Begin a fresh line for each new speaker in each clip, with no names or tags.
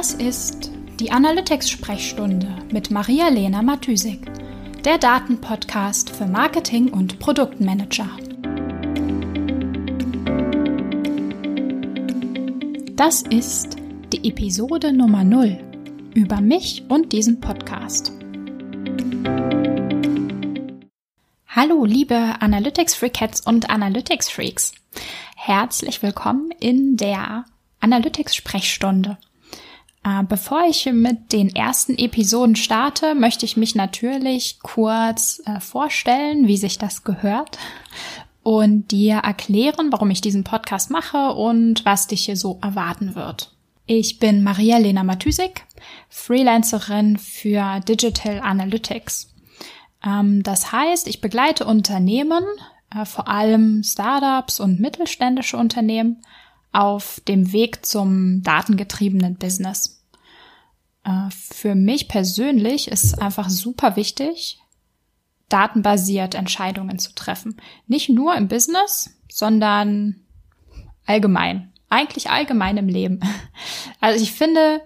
Das ist die Analytics-Sprechstunde mit Maria-Lena Matysik, der Datenpodcast für Marketing und Produktmanager. Das ist die Episode Nummer 0 über mich und diesen Podcast. Hallo, liebe Analytics Freakheads und Analytics Freaks. Herzlich willkommen in der Analytics Sprechstunde. Äh, bevor ich mit den ersten Episoden starte, möchte ich mich natürlich kurz äh, vorstellen, wie sich das gehört und dir erklären, warum ich diesen Podcast mache und was dich hier so erwarten wird. Ich bin Maria-Lena Matysik, Freelancerin für Digital Analytics. Ähm, das heißt, ich begleite Unternehmen, äh, vor allem Startups und mittelständische Unternehmen, auf dem Weg zum datengetriebenen Business. Äh, für mich persönlich ist einfach super wichtig, datenbasiert Entscheidungen zu treffen. Nicht nur im Business, sondern allgemein. Eigentlich allgemein im Leben. Also ich finde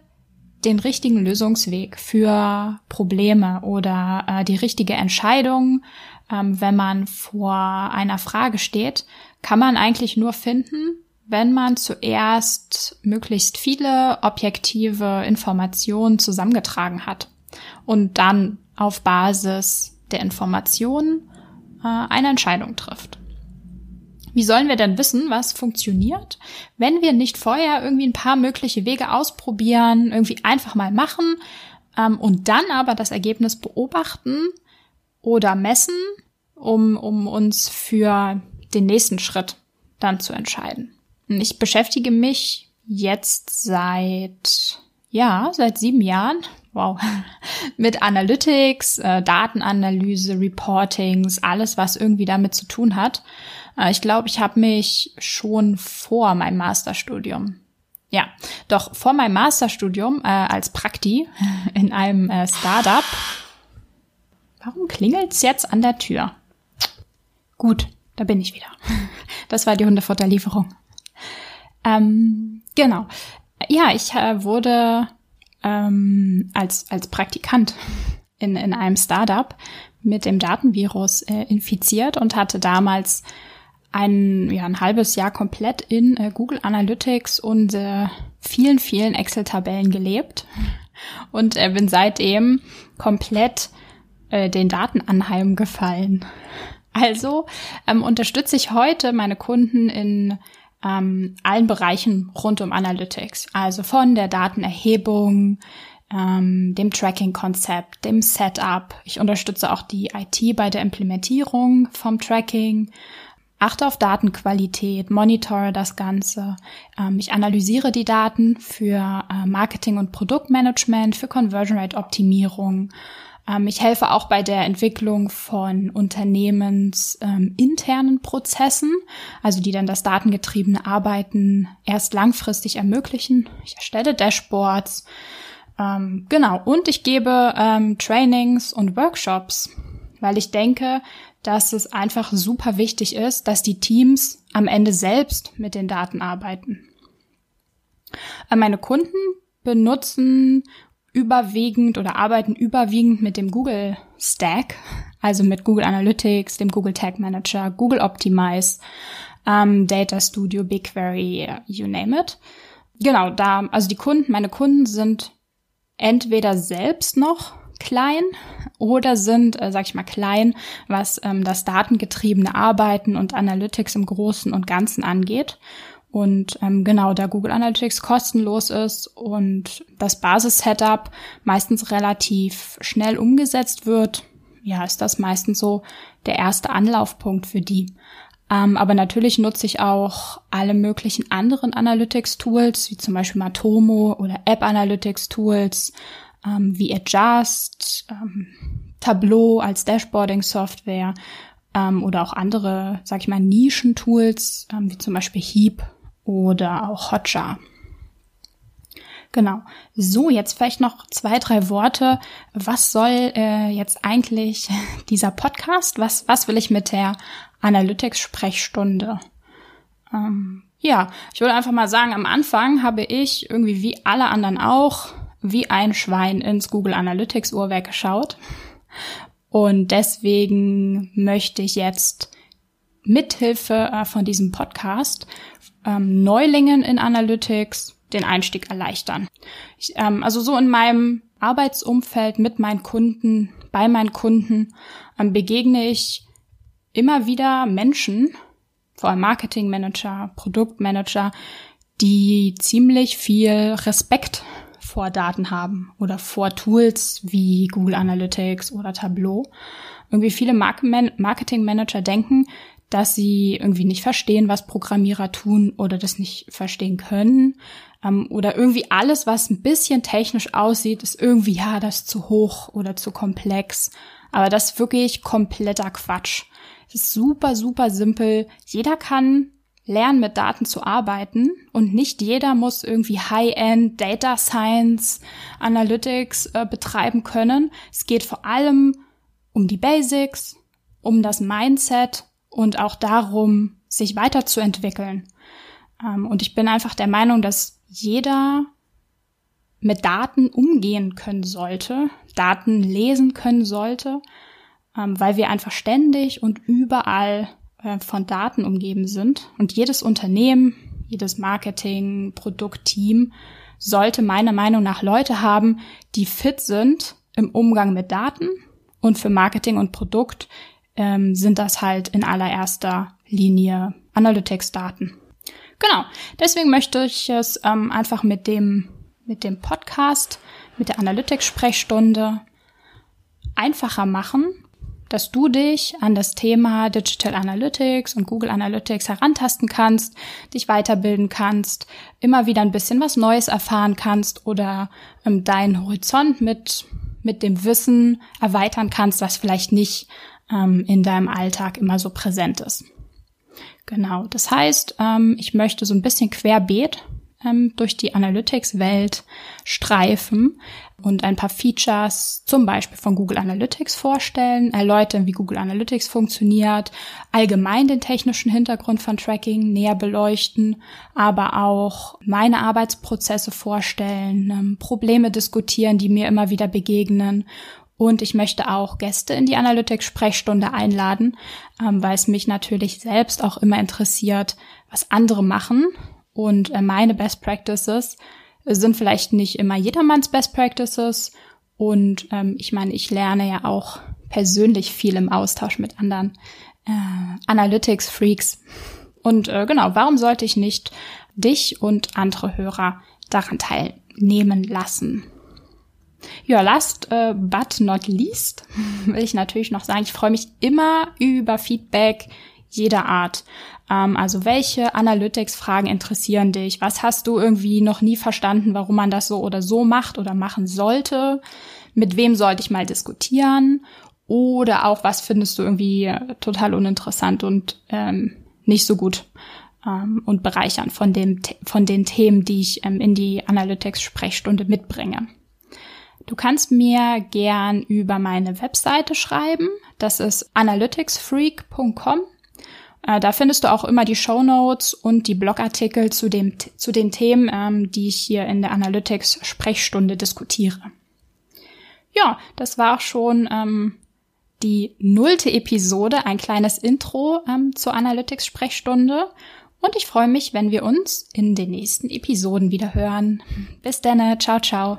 den richtigen Lösungsweg für Probleme oder äh, die richtige Entscheidung, ähm, wenn man vor einer Frage steht, kann man eigentlich nur finden, wenn man zuerst möglichst viele objektive Informationen zusammengetragen hat und dann auf Basis der Informationen äh, eine Entscheidung trifft. Wie sollen wir denn wissen, was funktioniert, wenn wir nicht vorher irgendwie ein paar mögliche Wege ausprobieren, irgendwie einfach mal machen ähm, und dann aber das Ergebnis beobachten oder messen, um, um uns für den nächsten Schritt dann zu entscheiden? Ich beschäftige mich jetzt seit, ja, seit sieben Jahren, wow, mit Analytics, äh, Datenanalyse, Reportings, alles, was irgendwie damit zu tun hat. Äh, ich glaube, ich habe mich schon vor meinem Masterstudium ja, doch vor meinem Masterstudium äh, als Prakti in einem äh, Startup. Warum klingelt's jetzt an der Tür? Gut, da bin ich wieder. Das war die Hundefutterlieferung. Ähm, genau. Ja, ich äh, wurde ähm, als, als Praktikant in, in einem Startup mit dem Datenvirus äh, infiziert und hatte damals ein, ja, ein halbes Jahr komplett in äh, Google Analytics und äh, vielen, vielen Excel-Tabellen gelebt und äh, bin seitdem komplett äh, den Daten anheimgefallen. Also ähm, unterstütze ich heute meine Kunden in ähm, allen Bereichen rund um Analytics. Also von der Datenerhebung, ähm, dem Tracking-Konzept, dem Setup. Ich unterstütze auch die IT bei der Implementierung vom Tracking. Achte auf Datenqualität, monitore das Ganze. Ähm, ich analysiere die Daten für äh, Marketing- und Produktmanagement, für Conversion Rate Optimierung ähm, ich helfe auch bei der Entwicklung von unternehmensinternen ähm, Prozessen, also die dann das datengetriebene Arbeiten erst langfristig ermöglichen. Ich erstelle Dashboards. Ähm, genau. Und ich gebe ähm, Trainings und Workshops, weil ich denke, dass es einfach super wichtig ist, dass die Teams am Ende selbst mit den Daten arbeiten. Äh, meine Kunden benutzen überwiegend oder arbeiten überwiegend mit dem Google Stack, also mit Google Analytics, dem Google Tag Manager, Google Optimize, ähm, Data Studio, BigQuery, you name it. Genau, da, also die Kunden, meine Kunden sind entweder selbst noch klein oder sind, äh, sag ich mal, klein, was ähm, das datengetriebene Arbeiten und Analytics im Großen und Ganzen angeht. Und ähm, genau, da Google Analytics kostenlos ist und das Basis-Setup meistens relativ schnell umgesetzt wird, ja, ist das meistens so der erste Anlaufpunkt für die. Ähm, aber natürlich nutze ich auch alle möglichen anderen Analytics-Tools, wie zum Beispiel Matomo oder App-Analytics-Tools, ähm, wie Adjust, ähm, Tableau als Dashboarding-Software ähm, oder auch andere, sag ich mal, Nischen-Tools, ähm, wie zum Beispiel Heap oder auch Hotjar. Genau. So, jetzt vielleicht noch zwei, drei Worte. Was soll äh, jetzt eigentlich dieser Podcast? Was, was will ich mit der Analytics-Sprechstunde ähm, Ja, ich würde einfach mal sagen, am Anfang habe ich irgendwie wie alle anderen auch wie ein Schwein ins Google Analytics Uhrwerk geschaut. Und deswegen möchte ich jetzt mithilfe äh, von diesem Podcast ähm, Neulingen in Analytics den Einstieg erleichtern. Ich, ähm, also so in meinem Arbeitsumfeld mit meinen Kunden, bei meinen Kunden ähm, begegne ich immer wieder Menschen, vor allem Marketingmanager, Produktmanager, die ziemlich viel Respekt vor Daten haben oder vor Tools wie Google Analytics oder Tableau. Irgendwie viele Marketingmanager denken, dass sie irgendwie nicht verstehen, was Programmierer tun oder das nicht verstehen können. Ähm, oder irgendwie alles, was ein bisschen technisch aussieht, ist irgendwie, ja, das ist zu hoch oder zu komplex. Aber das ist wirklich kompletter Quatsch. Es ist super, super simpel. Jeder kann lernen, mit Daten zu arbeiten und nicht jeder muss irgendwie High-End Data Science Analytics äh, betreiben können. Es geht vor allem um die Basics, um das Mindset und auch darum, sich weiterzuentwickeln. Ähm, und ich bin einfach der Meinung, dass jeder mit Daten umgehen können sollte, Daten lesen können sollte ähm, weil wir einfach ständig und überall äh, von Daten umgeben sind. Und jedes Unternehmen, jedes Marketing, Produktteam sollte meiner Meinung nach Leute haben, die fit sind im Umgang mit Daten. Und für Marketing und Produkt ähm, sind das halt in allererster Linie Analytics-Daten. Genau. Deswegen möchte ich es ähm, einfach mit dem, mit dem Podcast, mit der Analytics-Sprechstunde einfacher machen, dass du dich an das Thema Digital Analytics und Google Analytics herantasten kannst, dich weiterbilden kannst, immer wieder ein bisschen was Neues erfahren kannst oder ähm, deinen Horizont mit, mit dem Wissen erweitern kannst, was vielleicht nicht ähm, in deinem Alltag immer so präsent ist. Genau, das heißt, ähm, ich möchte so ein bisschen querbeet ähm, durch die Analytics-Welt streifen und ein paar Features zum Beispiel von Google Analytics vorstellen, erläutern, wie Google Analytics funktioniert, allgemein den technischen Hintergrund von Tracking näher beleuchten, aber auch meine Arbeitsprozesse vorstellen, ähm, Probleme diskutieren, die mir immer wieder begegnen und ich möchte auch Gäste in die Analytics-Sprechstunde einladen, ähm, weil es mich natürlich selbst auch immer interessiert, was andere machen, und äh, meine Best Practices sind vielleicht nicht immer jedermanns Best Practices. Und ähm, ich meine, ich lerne ja auch persönlich viel im Austausch mit anderen äh, Analytics-Freaks. Und äh, genau, warum sollte ich nicht dich und andere Hörer daran teilnehmen lassen? Ja, last uh, but not least will ich natürlich noch sagen, ich freue mich immer über Feedback jeder Art. Ähm, also welche Analytics-Fragen interessieren dich? Was hast du irgendwie noch nie verstanden, warum man das so oder so macht oder machen sollte? Mit wem sollte ich mal diskutieren? Oder auch, was findest du irgendwie total uninteressant und ähm, nicht so gut ähm, und bereichern von, dem, von den Themen, die ich ähm, in die Analytics-Sprechstunde mitbringe? Du kannst mir gern über meine Webseite schreiben. Das ist analyticsfreak.com. Äh, da findest du auch immer die Show Notes und die Blogartikel zu, dem, zu den Themen, ähm, die ich hier in der Analytics-Sprechstunde diskutiere. Ja, das war auch schon ähm, die nullte Episode, ein kleines Intro ähm, zur Analytics-Sprechstunde. Und ich freue mich, wenn wir uns in den nächsten Episoden wieder hören. Bis dann, ciao, ciao.